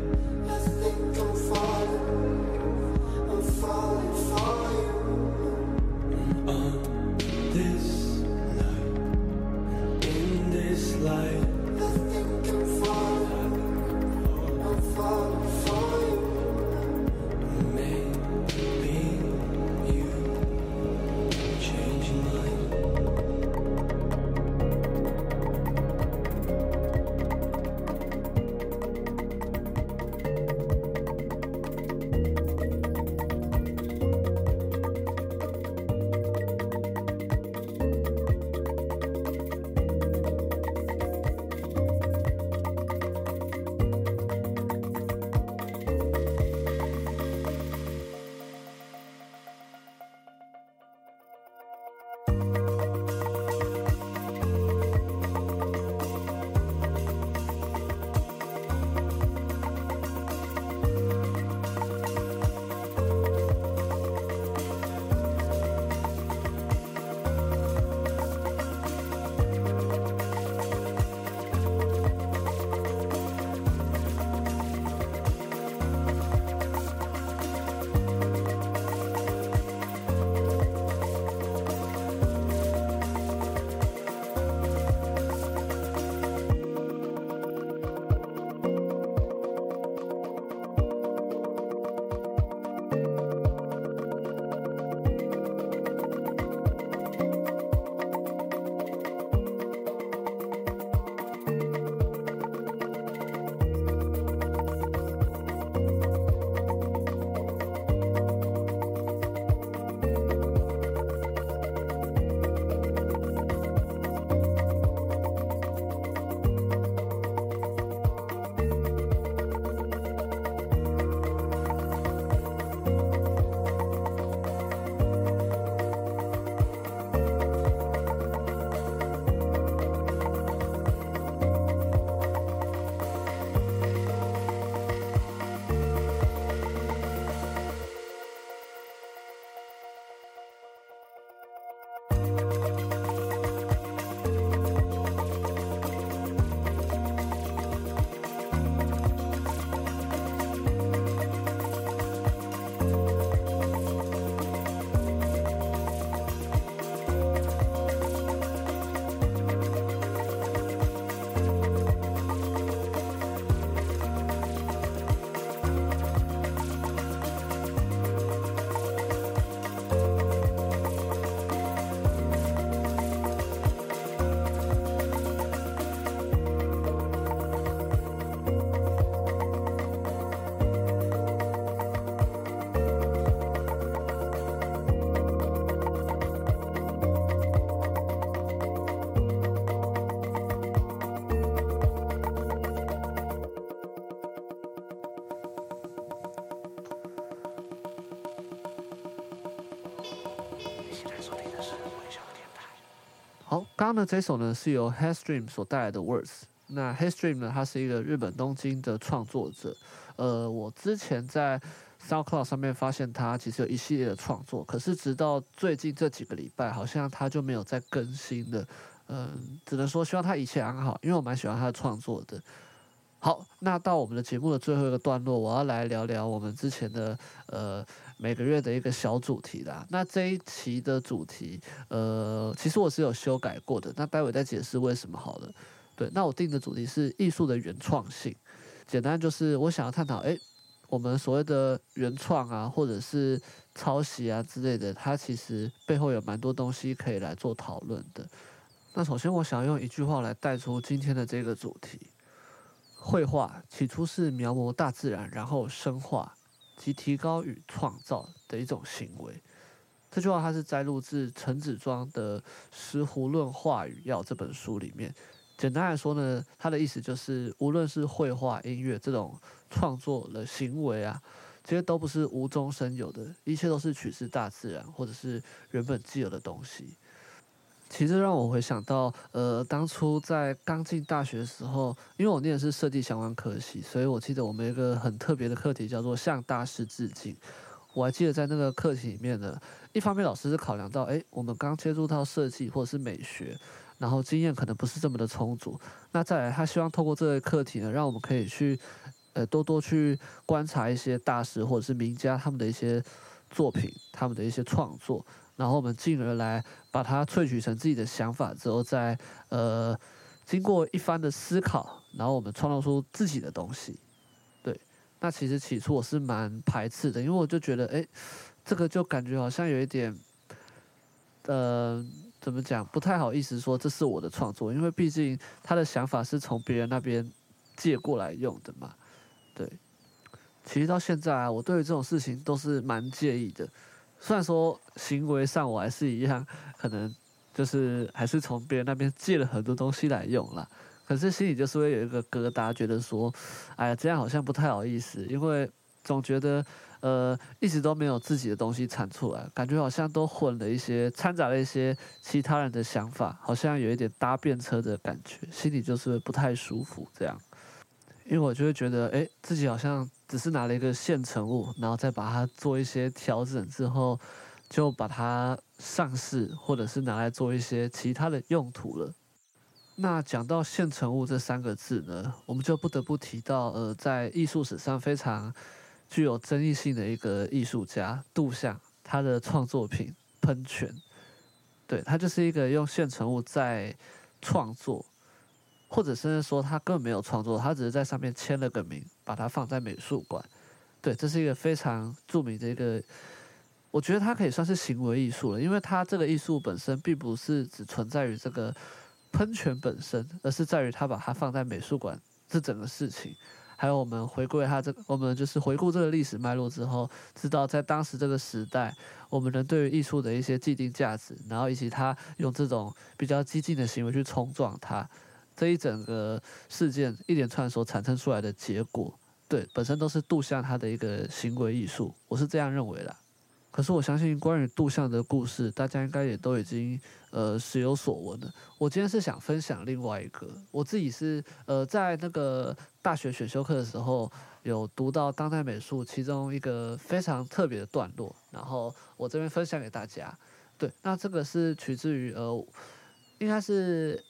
刚刚的这首呢是由 Headstream 所带来的 Words。那 Headstream 呢，他是一个日本东京的创作者。呃，我之前在 SoundCloud 上面发现他其实有一系列的创作，可是直到最近这几个礼拜，好像他就没有再更新了。嗯、只能说希望他一切安好，因为我蛮喜欢他的创作的。好，那到我们的节目的最后一个段落，我要来聊聊我们之前的呃。每个月的一个小主题啦，那这一期的主题，呃，其实我是有修改过的，那待会再解释为什么好了。对，那我定的主题是艺术的原创性，简单就是我想要探讨，诶，我们所谓的原创啊，或者是抄袭啊之类的，它其实背后有蛮多东西可以来做讨论的。那首先，我想用一句话来带出今天的这个主题：绘画起初是描摹大自然，然后深化。及提高与创造的一种行为。这句话它是摘录自陈子庄的《石湖论画与要》这本书里面。简单来说呢，它的意思就是，无论是绘画、音乐这种创作的行为啊，其实都不是无中生有的，一切都是取自大自然或者是原本既有的东西。其实让我回想到，呃，当初在刚进大学的时候，因为我念的是设计相关科系，所以我记得我们有一个很特别的课题叫做向大师致敬。我还记得在那个课题里面呢，一方面老师是考量到，诶，我们刚接触到设计或者是美学，然后经验可能不是这么的充足。那再来，他希望透过这个课题呢，让我们可以去，呃，多多去观察一些大师或者是名家他们的一些作品，他们的一些创作。然后我们进而来把它萃取成自己的想法之后，再呃经过一番的思考，然后我们创造出自己的东西。对，那其实起初我是蛮排斥的，因为我就觉得，哎，这个就感觉好像有一点，呃，怎么讲，不太好意思说这是我的创作，因为毕竟他的想法是从别人那边借过来用的嘛。对，其实到现在啊，我对于这种事情都是蛮介意的。虽然说行为上我还是一样，可能就是还是从别人那边借了很多东西来用啦，可是心里就是会有一个疙瘩，觉得说，哎呀，这样好像不太好意思，因为总觉得呃一直都没有自己的东西产出来，感觉好像都混了一些，掺杂了一些其他人的想法，好像有一点搭便车的感觉，心里就是不太舒服这样。因为我就会觉得，哎，自己好像只是拿了一个现成物，然后再把它做一些调整之后，就把它上市，或者是拿来做一些其他的用途了。那讲到现成物这三个字呢，我们就不得不提到，呃，在艺术史上非常具有争议性的一个艺术家杜象，他的创作品《喷泉》，对，他就是一个用现成物在创作。或者甚至说他根本没有创作，他只是在上面签了个名，把它放在美术馆。对，这是一个非常著名的一个，我觉得它可以算是行为艺术了，因为它这个艺术本身并不是只存在于这个喷泉本身，而是在于他把它放在美术馆这整个事情。还有我们回顾它这个，我们就是回顾这个历史脉络之后，知道在当时这个时代，我们人对于艺术的一些既定价值，然后以及他用这种比较激进的行为去冲撞它。这一整个事件一连串所产生出来的结果，对，本身都是杜象他的一个行为艺术，我是这样认为的。可是我相信关于杜象的故事，大家应该也都已经呃时有所闻了。我今天是想分享另外一个，我自己是呃在那个大学选修课的时候有读到当代美术其中一个非常特别的段落，然后我这边分享给大家。对，那这个是取自于呃，应该是。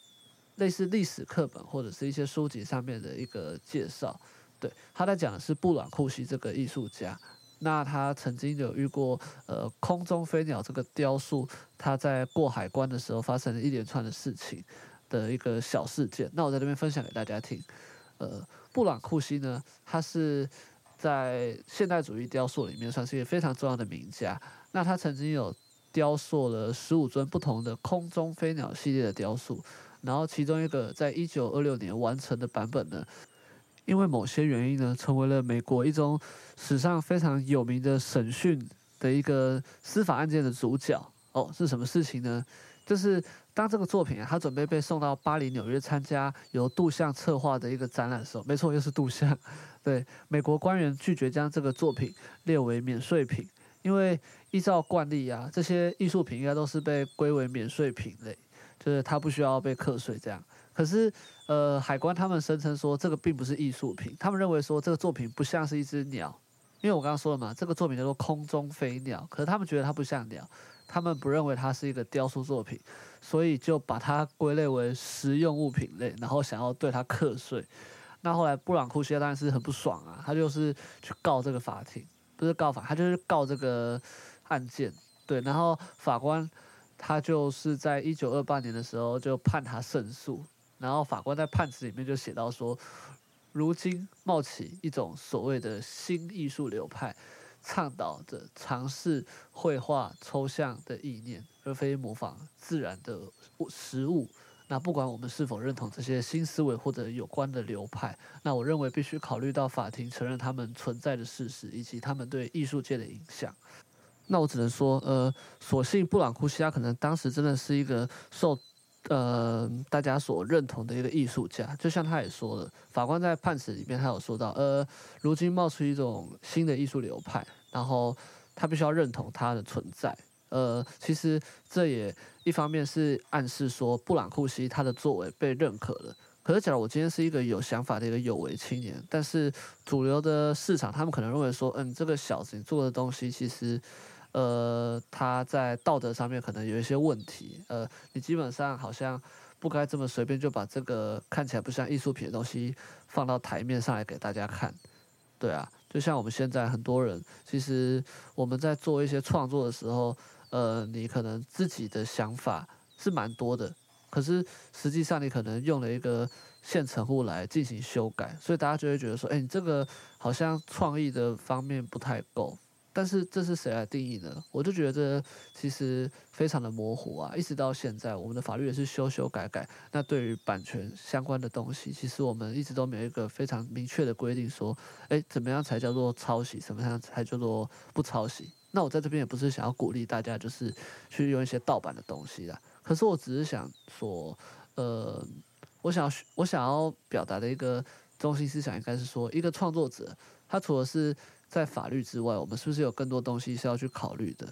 类似历史课本或者是一些书籍上面的一个介绍，对，他在讲的是布朗库西这个艺术家，那他曾经有遇过呃空中飞鸟这个雕塑，他在过海关的时候发生了一连串的事情的一个小事件，那我在这边分享给大家听。呃，布朗库西呢，他是在现代主义雕塑里面算是一个非常重要的名家，那他曾经有雕塑了十五尊不同的空中飞鸟系列的雕塑。然后其中一个在一九二六年完成的版本呢，因为某些原因呢，成为了美国一宗史上非常有名的审讯的一个司法案件的主角。哦，是什么事情呢？就是当这个作品啊，它准备被送到巴黎、纽约参加由杜象策划的一个展览的时候，没错，又是杜象。对，美国官员拒绝将这个作品列为免税品。因为依照惯例啊，这些艺术品应该都是被归为免税品类，就是它不需要被课税这样。可是，呃，海关他们声称说这个并不是艺术品，他们认为说这个作品不像是一只鸟，因为我刚刚说了嘛，这个作品叫做空中飞鸟，可是他们觉得它不像鸟，他们不认为它是一个雕塑作品，所以就把它归类为实用物品类，然后想要对它课税。那后来布朗库西亚当然是很不爽啊，他就是去告这个法庭。不是告法，他就是告这个案件，对，然后法官他就是在一九二八年的时候就判他胜诉，然后法官在判词里面就写到说，如今冒起一种所谓的新艺术流派，倡导着尝试绘画抽象的意念，而非模仿自然的实物。那不管我们是否认同这些新思维或者有关的流派，那我认为必须考虑到法庭承认他们存在的事实，以及他们对艺术界的影响。那我只能说，呃，所幸布朗库西亚可能当时真的是一个受呃大家所认同的一个艺术家，就像他也说了，法官在判词里面他有说到，呃，如今冒出一种新的艺术流派，然后他必须要认同它的存在。呃，其实这也一方面是暗示说布朗库西他的作为被认可了。可是，假如我今天是一个有想法的一个有为青年，但是主流的市场他们可能认为说，嗯，这个小子你做的东西其实，呃，他在道德上面可能有一些问题。呃，你基本上好像不该这么随便就把这个看起来不像艺术品的东西放到台面上来给大家看。对啊，就像我们现在很多人，其实我们在做一些创作的时候。呃，你可能自己的想法是蛮多的，可是实际上你可能用了一个现成物来进行修改，所以大家就会觉得说，哎，你这个好像创意的方面不太够。但是这是谁来定义呢？我就觉得其实非常的模糊啊，一直到现在，我们的法律也是修修改改。那对于版权相关的东西，其实我们一直都没有一个非常明确的规定，说，哎，怎么样才叫做抄袭，什么样才叫做不抄袭？那我在这边也不是想要鼓励大家，就是去用一些盗版的东西啦。可是我只是想说，呃，我想要我想要表达的一个中心思想，应该是说，一个创作者，他除了是在法律之外，我们是不是有更多东西是要去考虑的？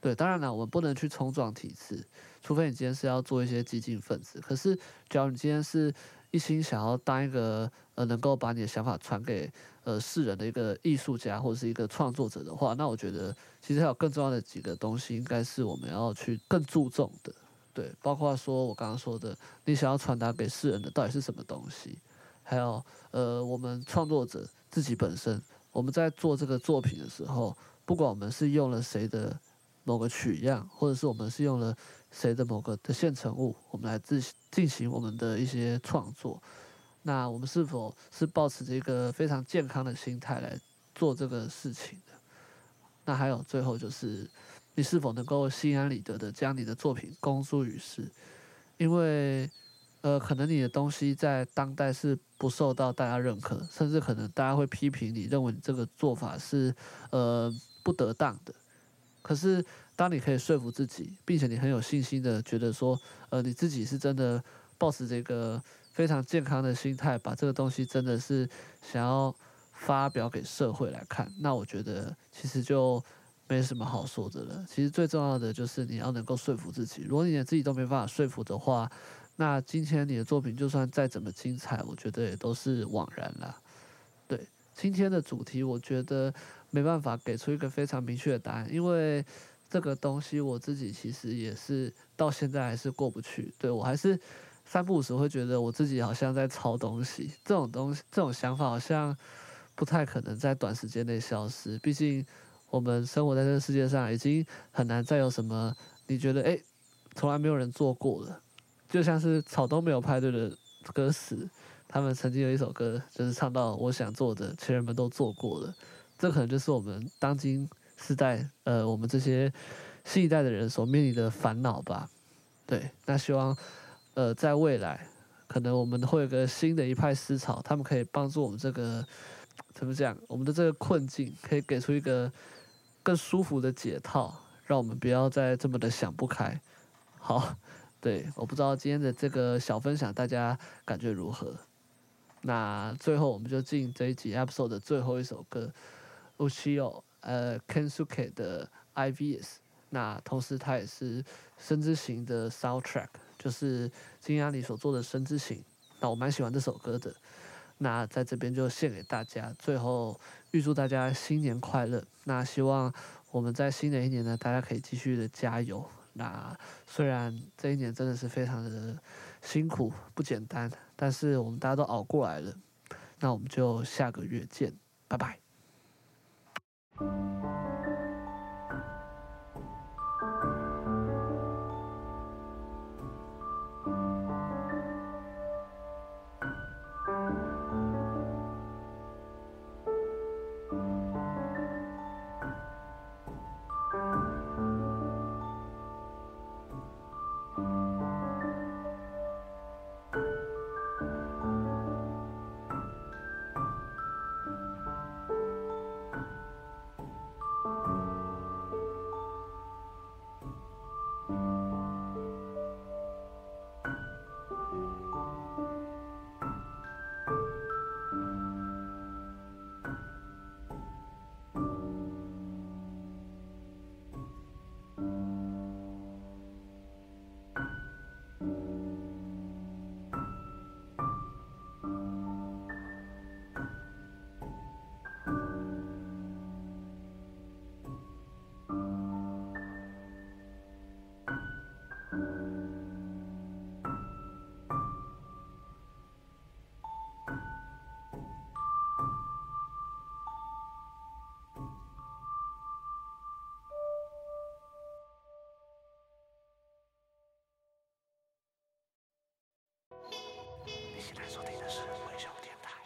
对，当然了，我们不能去冲撞体制，除非你今天是要做一些激进分子。可是，假如你今天是一心想要当一个呃，能够把你的想法传给呃世人的一个艺术家或者是一个创作者的话，那我觉得其实还有更重要的几个东西，应该是我们要去更注重的。对，包括说我刚刚说的，你想要传达给世人的到底是什么东西？还有呃，我们创作者自己本身，我们在做这个作品的时候，不管我们是用了谁的某个取样，或者是我们是用了谁的某个的现成物，我们来自进行我们的一些创作。那我们是否是抱持着一个非常健康的心态来做这个事情的？那还有最后就是，你是否能够心安理得的将你的作品公诸于世？因为，呃，可能你的东西在当代是不受到大家认可，甚至可能大家会批评你，认为你这个做法是呃不得当的。可是，当你可以说服自己，并且你很有信心的觉得说，呃，你自己是真的抱持这个。非常健康的心态，把这个东西真的是想要发表给社会来看，那我觉得其实就没什么好说的了。其实最重要的就是你要能够说服自己。如果你连自己都没办法说服的话，那今天你的作品就算再怎么精彩，我觉得也都是枉然了。对，今天的主题，我觉得没办法给出一个非常明确的答案，因为这个东西我自己其实也是到现在还是过不去。对，我还是。三不五时会觉得我自己好像在抄东西，这种东西，这种想法好像不太可能在短时间内消失。毕竟我们生活在这个世界上，已经很难再有什么你觉得诶，从来没有人做过的。就像是草东没有派对的歌词，他们曾经有一首歌，就是唱到我想做的，前人们都做过了。这可能就是我们当今世代，呃，我们这些新一代的人所面临的烦恼吧。对，那希望。呃，在未来，可能我们会有个新的一派思潮，他们可以帮助我们这个怎么讲？我们的这个困境可以给出一个更舒服的解套，让我们不要再这么的想不开。好，对，我不知道今天的这个小分享大家感觉如何？那最后我们就进这一集 episode 的最后一首歌，Uchiyo 呃 Kensuke 的 IVS，那同时它也是声之行的 soundtrack，就是金阿里所做的声之行。那我蛮喜欢这首歌的，那在这边就献给大家。最后预祝大家新年快乐。那希望我们在新的一年呢，大家可以继续的加油。那虽然这一年真的是非常的辛苦不简单，但是我们大家都熬过来了。那我们就下个月见，拜拜。